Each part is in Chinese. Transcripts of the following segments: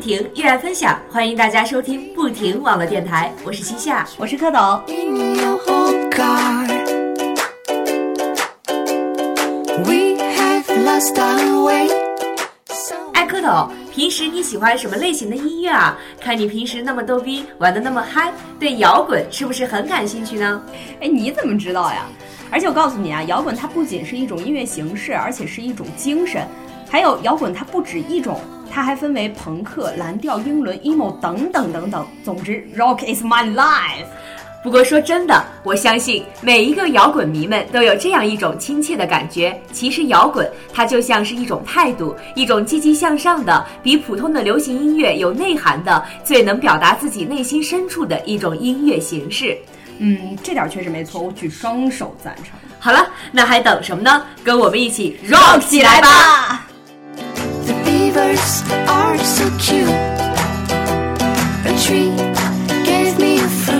停，依然分享，欢迎大家收听不停网络电台，我是西夏，我是蝌蚪。哎，蝌蚪，平时你喜欢什么类型的音乐啊？看你平时那么逗逼，玩的那么嗨，对摇滚是不是很感兴趣呢？哎，你怎么知道呀？而且我告诉你啊，摇滚它不仅是一种音乐形式，而且是一种精神。还有摇滚它不止一种，它还分为朋克、蓝调、英伦、emo 等等等等。总之，rock is my life。不过说真的，我相信每一个摇滚迷们都有这样一种亲切的感觉。其实摇滚它就像是一种态度，一种积极向上的，比普通的流行音乐有内涵的，最能表达自己内心深处的一种音乐形式。嗯，这点确实没错，我举双手赞成。好了，那还等什么呢？跟我们一起 rock 起来吧！birds are so cute. A tree gave me a fruit.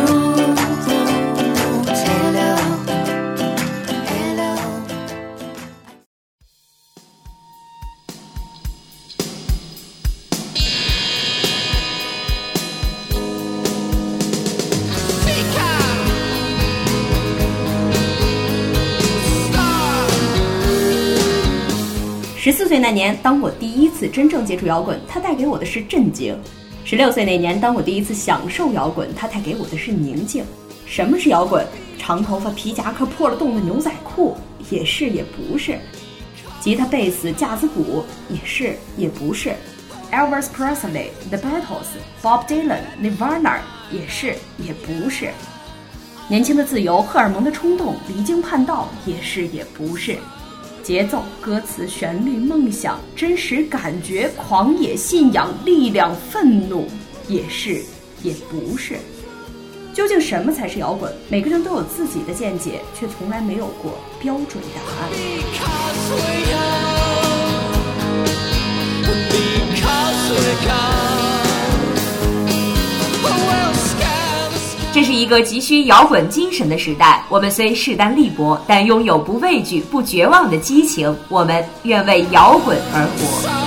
十四岁那年，当我第一次真正接触摇滚，它带给我的是震惊；十六岁那年，当我第一次享受摇滚，它带给我的是宁静。什么是摇滚？长头发、皮夹克、破了洞的牛仔裤，也是也不是；吉他、贝斯、架子鼓，也是也不是；Elvis Presley、The Beatles、Bob Dylan、Nirvana，也是也不是；年轻的自由、荷尔蒙的冲动、离经叛道，也是也不是。节奏、歌词、旋律、梦想、真实感觉、狂野、信仰、力量、愤怒，也是，也不是。究竟什么才是摇滚？每个人都有自己的见解，却从来没有过标准答案。个急需摇滚精神的时代。我们虽势单力薄，但拥有不畏惧、不绝望的激情。我们愿为摇滚而活。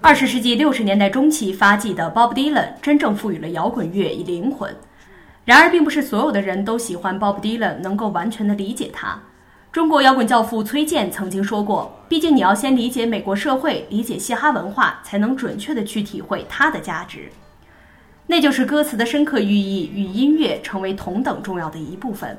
二十世纪六十年代中期发迹的 Bob Dylan 真正赋予了摇滚乐以灵魂。然而，并不是所有的人都喜欢 Bob Dylan，能够完全的理解他。中国摇滚教父崔健曾经说过：“毕竟你要先理解美国社会，理解嘻哈文化，才能准确的去体会它的价值。”那就是歌词的深刻寓意与音乐成为同等重要的一部分。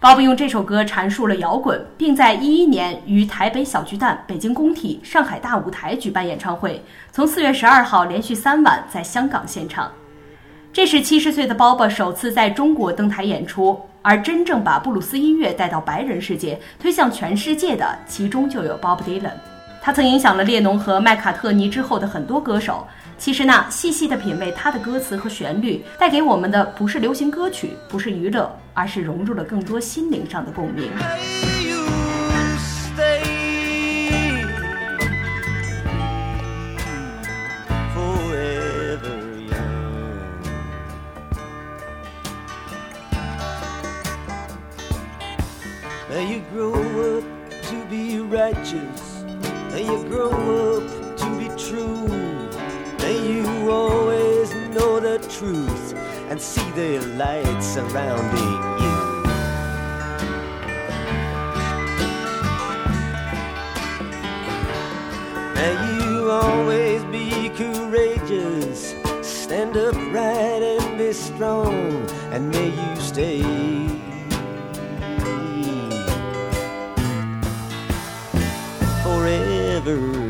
Bob 用这首歌阐述了摇滚，并在一一年于台北小巨蛋、北京工体、上海大舞台举办演唱会，从四月十二号连续三晚在香港现场。这是七十岁的 Bob 首次在中国登台演出，而真正把布鲁斯音乐带到白人世界、推向全世界的，其中就有 Bob Dylan。他曾影响了列侬和麦卡特尼之后的很多歌手。其实呢，细细的品味他的歌词和旋律，带给我们的不是流行歌曲，不是娱乐，而是融入了更多心灵上的共鸣。And may you stay. Forever.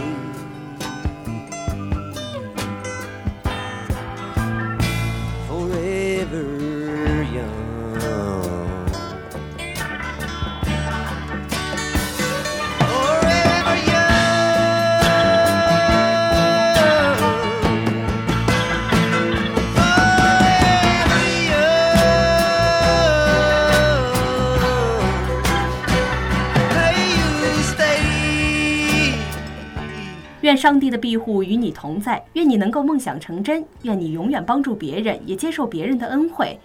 愿上帝的庇护与你同在，愿你能够梦想成真，愿你永远帮助别人，也接受别人的恩惠。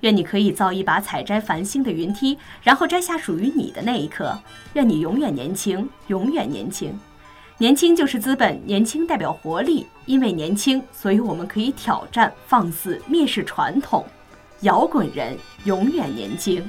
愿你可以造一把采摘繁星的云梯，然后摘下属于你的那一颗。愿你永远年轻，永远年轻。年轻就是资本，年轻代表活力。因为年轻，所以我们可以挑战、放肆、蔑视传统。摇滚人永远年轻。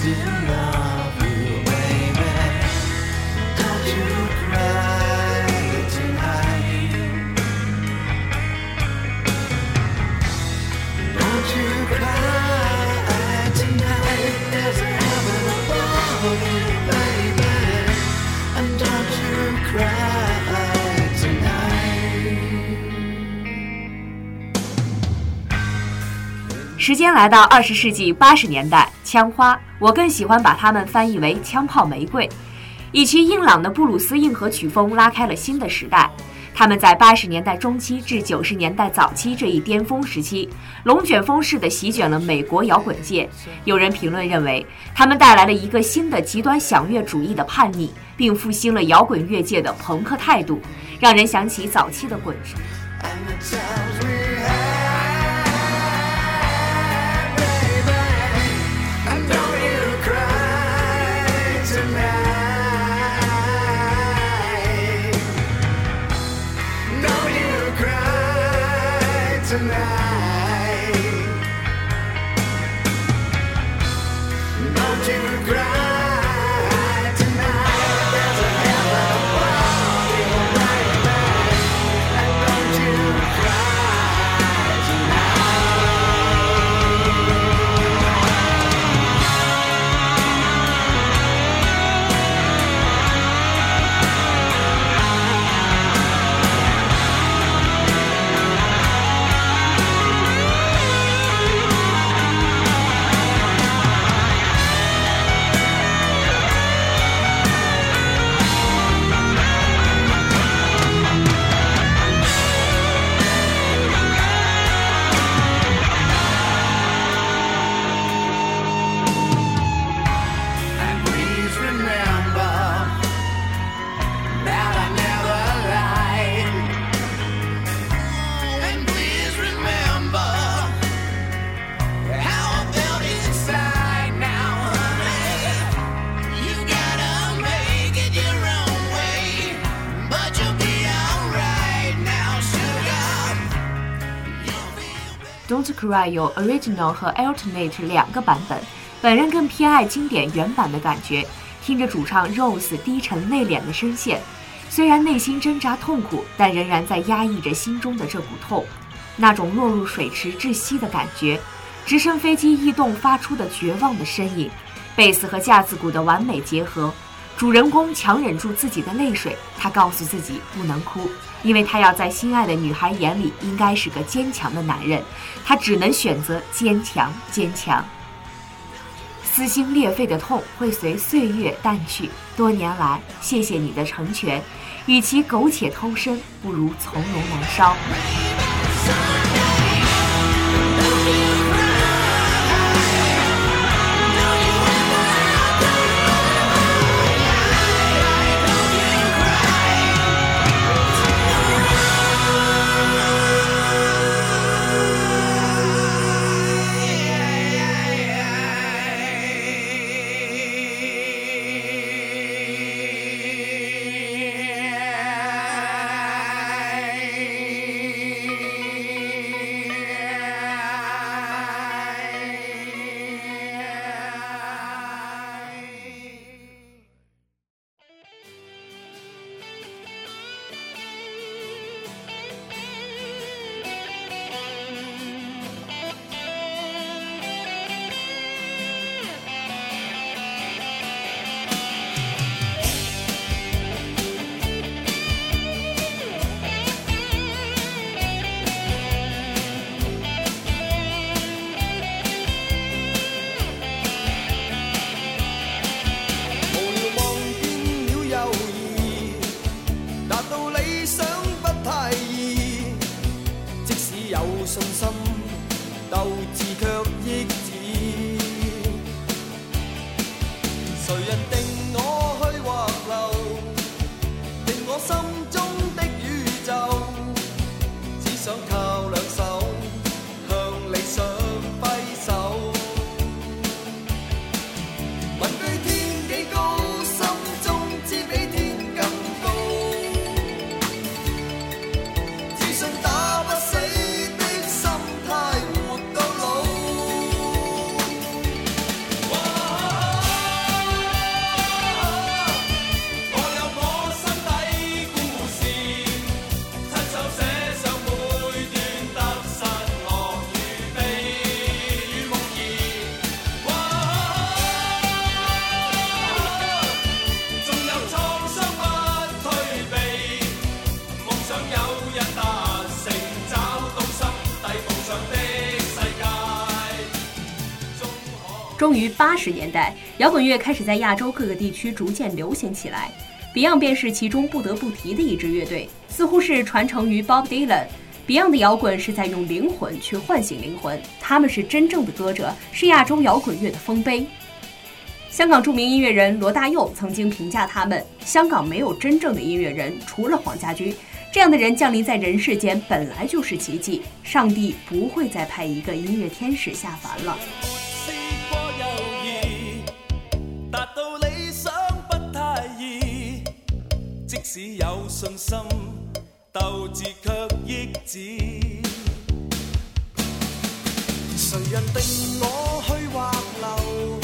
still 来到二十世纪八十年代，枪花，我更喜欢把它们翻译为枪炮玫瑰，以其硬朗的布鲁斯硬核曲风拉开了新的时代。他们在八十年代中期至九十年代早期这一巅峰时期，龙卷风式的席卷了美国摇滚界。有人评论认为，他们带来了一个新的极端响乐主义的叛逆，并复兴了摇滚乐界的朋克态度，让人想起早期的滚石。Don't Cry 有 Original 和 Alternate 两个版本，本人更偏爱经典原版的感觉。听着主唱 Rose 低沉内敛的声线，虽然内心挣扎痛苦，但仍然在压抑着心中的这股痛，那种落入水池窒息的感觉，直升飞机异动发出的绝望的身影，贝斯和架子鼓的完美结合。主人公强忍住自己的泪水，他告诉自己不能哭，因为他要在心爱的女孩眼里应该是个坚强的男人，他只能选择坚强，坚强。撕心裂肺的痛会随岁月淡去，多年来，谢谢你的成全，与其苟且偷生，不如从容燃烧。终于，八十年代，摇滚乐开始在亚洲各个地区逐渐流行起来，Beyond 便是其中不得不提的一支乐队，似乎是传承于 Bob Dylan。Beyond 的摇滚是在用灵魂去唤醒灵魂，他们是真正的歌者，是亚洲摇滚乐的丰碑。香港著名音乐人罗大佑曾经评价他们：香港没有真正的音乐人，除了黄家驹这样的人降临在人世间本来就是奇迹，上帝不会再派一个音乐天使下凡了。只有信心，斗志却抑止。谁人定我去或留？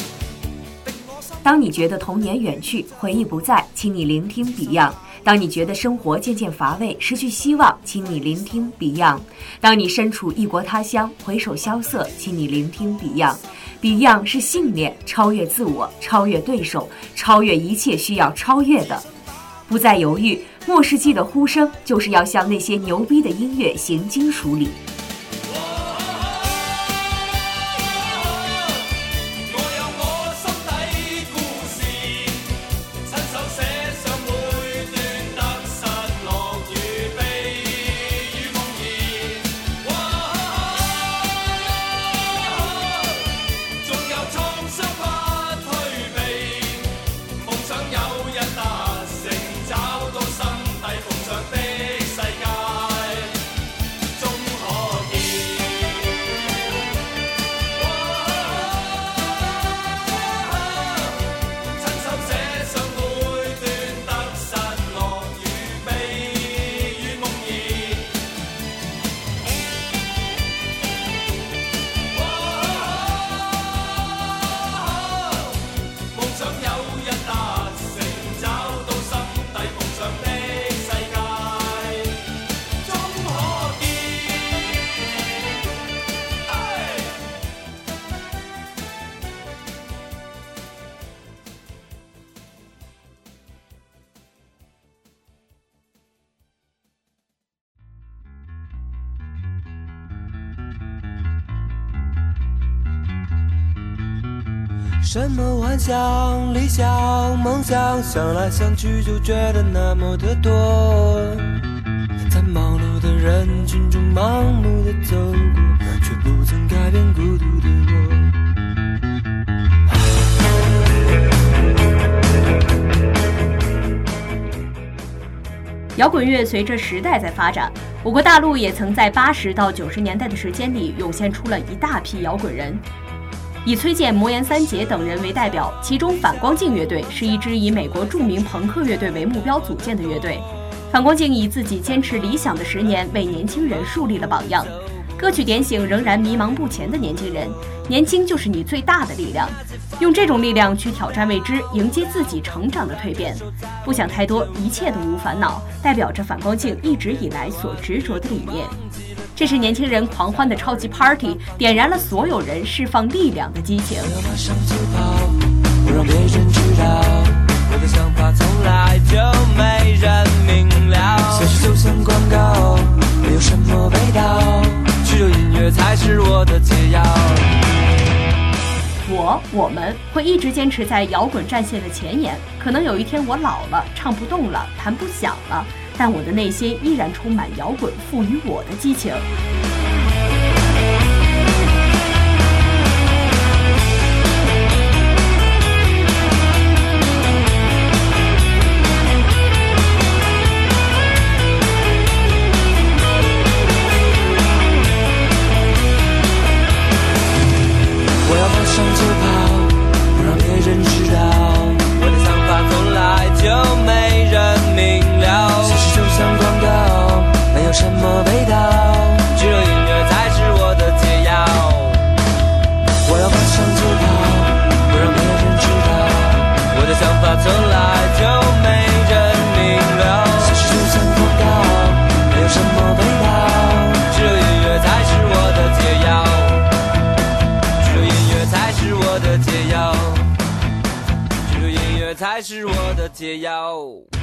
当你觉得童年远去，回忆不在，请你聆听 Beyond；当你觉得生活渐渐乏味，失去希望，请你聆听 Beyond；当你身处异国他乡，回首萧瑟，请你聆听 Beyond。Beyond 是信念，超越自我，超越对手，超越一切需要超越的。不再犹豫，末世纪的呼声就是要向那些牛逼的音乐行金属礼。幻想、理想、梦想，想来想去就觉得那么的多。在忙碌的人群中盲目的走过，却不曾改变孤独的我。摇滚乐随着时代在发展，我国大陆也曾在八十到九十年代的时间里涌现出了一大批摇滚人，以崔健、魔岩三杰等人为代表。其中，反光镜乐队是一支以美国著名朋克乐队为目标组建的乐队。反光镜以自己坚持理想的十年，为年轻人树立了榜样。歌曲点醒仍然迷茫不前的年轻人，年轻就是你最大的力量。用这种力量去挑战未知，迎接自己成长的蜕变。不想太多，一切都无烦恼，代表着反光镜一直以来所执着的理念。这是年轻人狂欢的超级 party，点燃了所有人释放力量的激情。我要马上就跑，不让别人知道，我的想法从来就没人明了。现实就像广告，没有什么味道，只有音乐才是我的解药。我我们会一直坚持在摇滚战线的前沿。可能有一天我老了，唱不动了，弹不响了，但我的内心依然充满摇滚赋予我的激情。解药。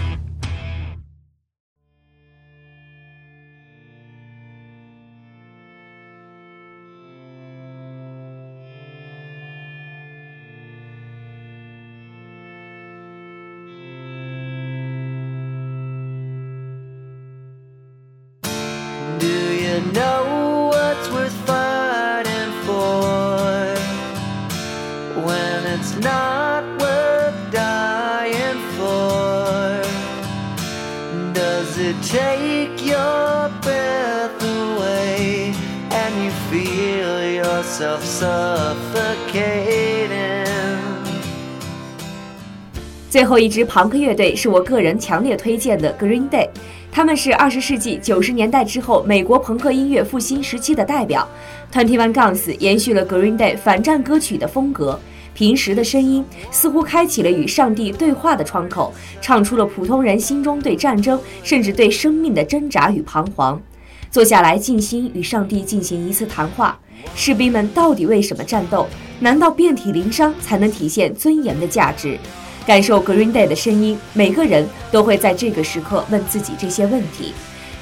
最后一支朋克乐队是我个人强烈推荐的 Green Day，他们是二十世纪九十年代之后美国朋克音乐复兴时期的代表。Twenty One Guns 延续了 Green Day 反战歌曲的风格，平实的声音似乎开启了与上帝对话的窗口，唱出了普通人心中对战争甚至对生命的挣扎与彷徨。坐下来静心与上帝进行一次谈话。士兵们到底为什么战斗？难道遍体鳞伤才能体现尊严的价值？感受 Green Day 的声音，每个人都会在这个时刻问自己这些问题。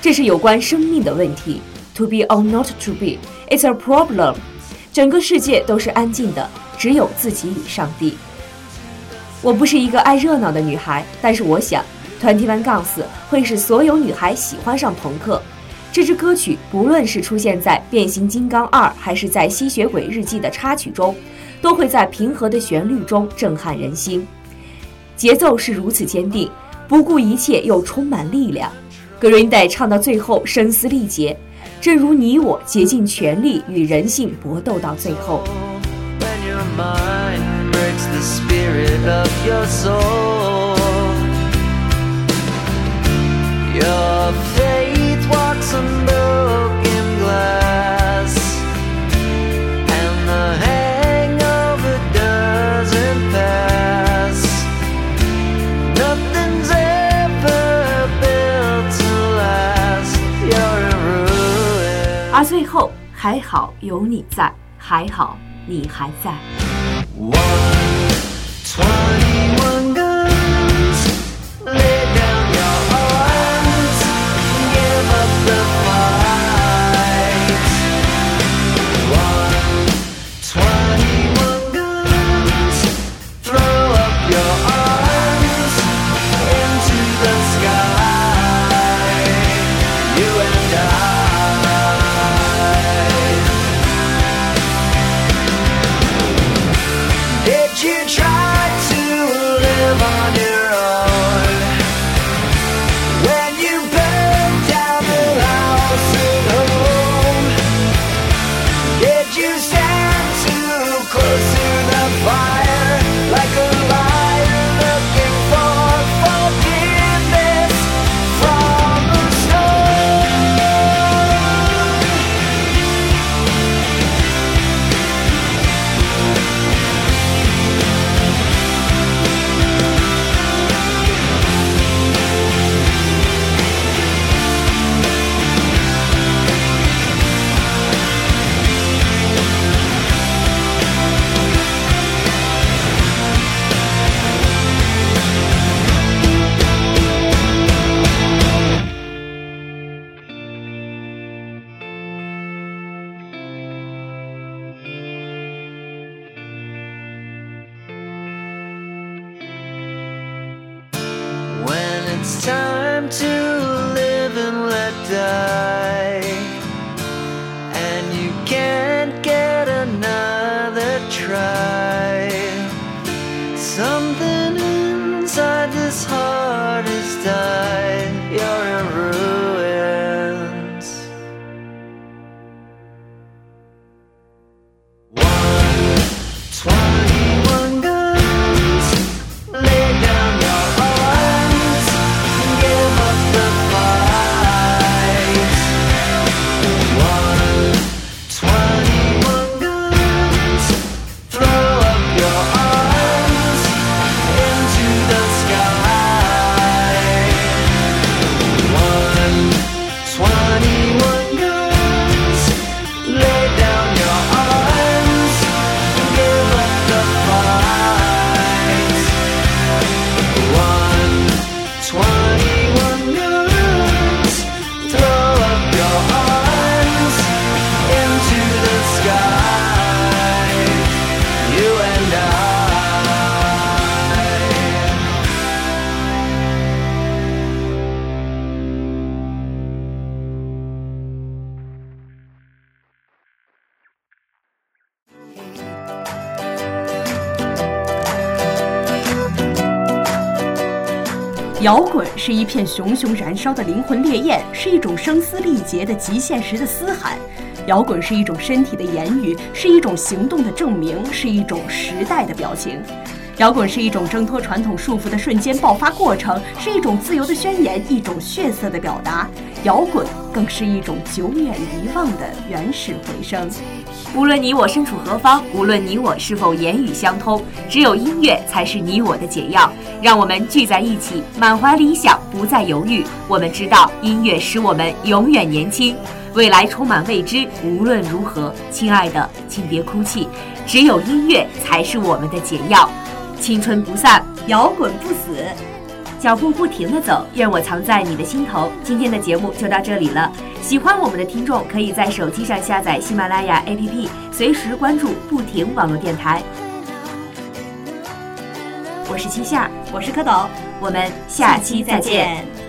这是有关生命的问题。To be or not to be, it's a problem。整个世界都是安静的，只有自己与上帝。我不是一个爱热闹的女孩，但是我想，Twenty One Guns 会使所有女孩喜欢上朋克。这支歌曲不论是出现在《变形金刚二》还是在《吸血鬼日记》的插曲中，都会在平和的旋律中震撼人心。节奏是如此坚定不顾一切又充满力量。green day 唱到最后声嘶力竭正如你我竭尽全力与人性搏斗到最后。Your faith walks in the 还好有你在，还好你还在。Twenty-one this heart 摇滚是一片熊熊燃烧的灵魂烈焰，是一种声嘶力竭的极限时的嘶喊。摇滚是一种身体的言语，是一种行动的证明，是一种时代的表情。摇滚是一种挣脱传统束缚的瞬间爆发过程，是一种自由的宣言，一种血色的表达。摇滚更是一种久远遗忘的原始回声。无论你我身处何方，无论你我是否言语相通，只有音乐才是你我的解药。让我们聚在一起，满怀理想，不再犹豫。我们知道，音乐使我们永远年轻，未来充满未知。无论如何，亲爱的，请别哭泣，只有音乐才是我们的解药。青春不散，摇滚不死。脚步不停的走，愿我藏在你的心头。今天的节目就到这里了。喜欢我们的听众，可以在手机上下载喜马拉雅 APP，随时关注不停网络电台。我是七夏，我是蝌蚪，我们下期再见。